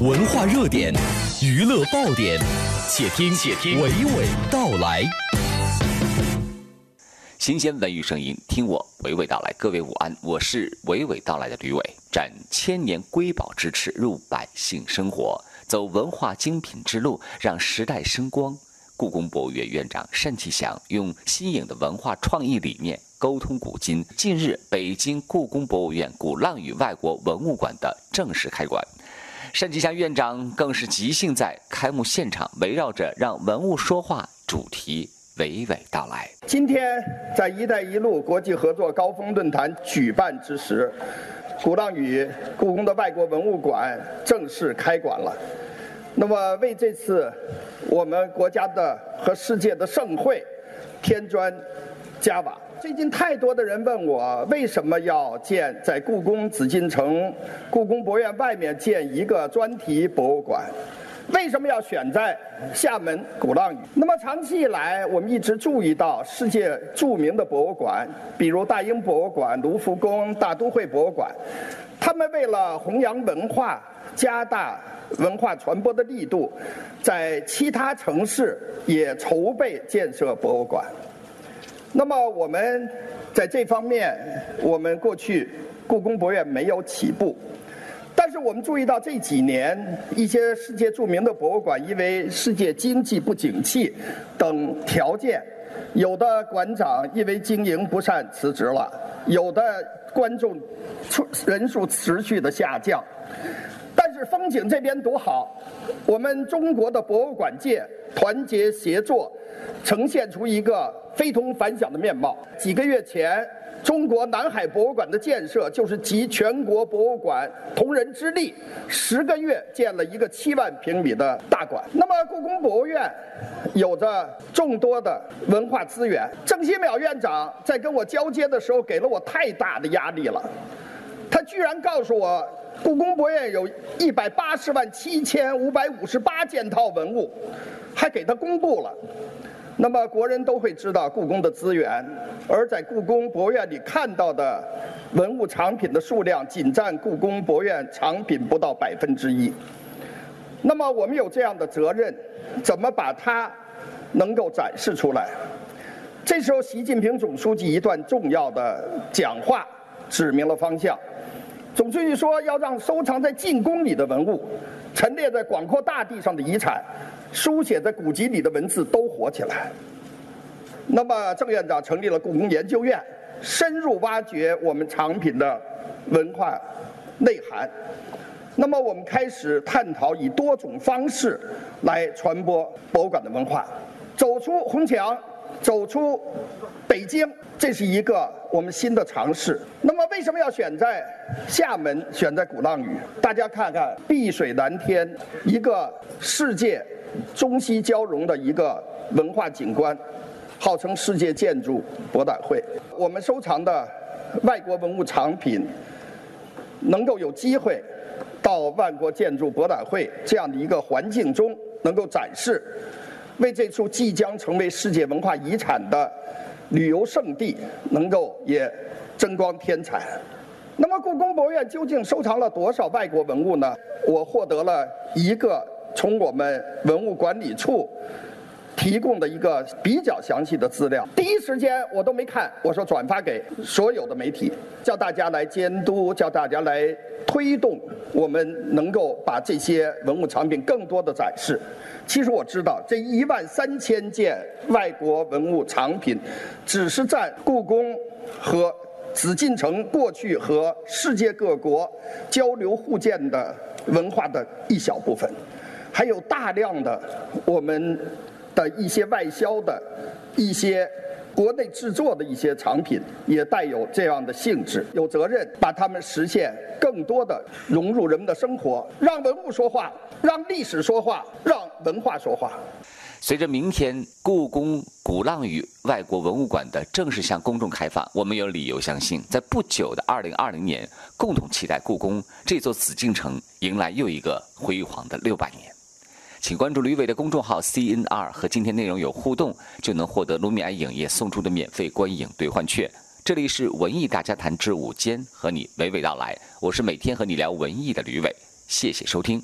文化热点，娱乐爆点，且听且听娓娓道来。新鲜文娱声音，听我娓娓道来。各位午安，我是娓娓道来的吕伟。展千年瑰宝之耻，入百姓生活，走文化精品之路，让时代生光。故宫博物院院长单霁翔用新颖的文化创意理念沟通古今。近日，北京故宫博物院鼓浪屿外国文物馆的正式开馆。单霁翔院长更是即兴在开幕现场，围绕着“让文物说话”主题娓娓道来。今天在“一带一路”国际合作高峰论坛举办之时，鼓浪屿故宫的外国文物馆正式开馆了。那么，为这次我们国家的和世界的盛会添砖加瓦。最近太多的人问我，为什么要建在故宫紫禁城、故宫博物院外面建一个专题博物馆？为什么要选在厦门鼓浪屿？那么长期以来，我们一直注意到世界著名的博物馆，比如大英博物馆、卢浮宫、大都会博物馆，他们为了弘扬文化、加大文化传播的力度，在其他城市也筹备建设博物馆。那么我们在这方面，我们过去故宫博物院没有起步，但是我们注意到这几年一些世界著名的博物馆，因为世界经济不景气等条件，有的馆长因为经营不善辞职了，有的观众人数持续的下降，但是风景这边多好，我们中国的博物馆界团结协作，呈现出一个。非同凡响的面貌。几个月前，中国南海博物馆的建设就是集全国博物馆同仁之力，十个月建了一个七万平米的大馆。那么，故宫博物院有着众多的文化资源。郑新淼院长在跟我交接的时候，给了我太大的压力了。他居然告诉我，故宫博物院有一百八十万七千五百五十八件套文物，还给他公布了。那么国人都会知道故宫的资源，而在故宫博物院里看到的文物藏品的数量，仅占故宫博物院藏品不到百分之一。那么我们有这样的责任，怎么把它能够展示出来？这时候，习近平总书记一段重要的讲话指明了方向。总书记说，要让收藏在进宫里的文物，陈列在广阔大地上的遗产。书写在古籍里的文字都活起来。那么，郑院长成立了故宫研究院，深入挖掘我们藏品的文化内涵。那么，我们开始探讨以多种方式来传播博物馆的文化，走出红墙，走出北京，这是一个我们新的尝试。那么，为什么要选在厦门，选在鼓浪屿？大家看看，碧水蓝天，一个世界。中西交融的一个文化景观，号称世界建筑博览会。我们收藏的外国文物藏品，能够有机会到万国建筑博览会这样的一个环境中能够展示，为这处即将成为世界文化遗产的旅游胜地能够也增光添彩。那么，故宫博物院究竟收藏了多少外国文物呢？我获得了一个。从我们文物管理处提供的一个比较详细的资料，第一时间我都没看，我说转发给所有的媒体，叫大家来监督，叫大家来推动，我们能够把这些文物藏品更多的展示。其实我知道，这一万三千件外国文物藏品，只是占故宫和紫禁城过去和世界各国交流互鉴的文化的一小部分。还有大量的我们的一些外销的、一些国内制作的一些藏品，也带有这样的性质，有责任把它们实现更多的融入人们的生活，让文物说话，让历史说话，让文化说话。随着明天故宫鼓浪屿外国文物馆的正式向公众开放，我们有理由相信，在不久的二零二零年，共同期待故宫这座紫禁城迎来又一个辉煌的六百年。请关注吕伟的公众号 CNR，和今天内容有互动，就能获得卢米埃影业送出的免费观影兑换券。这里是文艺大家谈之午间，和你娓娓道来。我是每天和你聊文艺的吕伟，谢谢收听。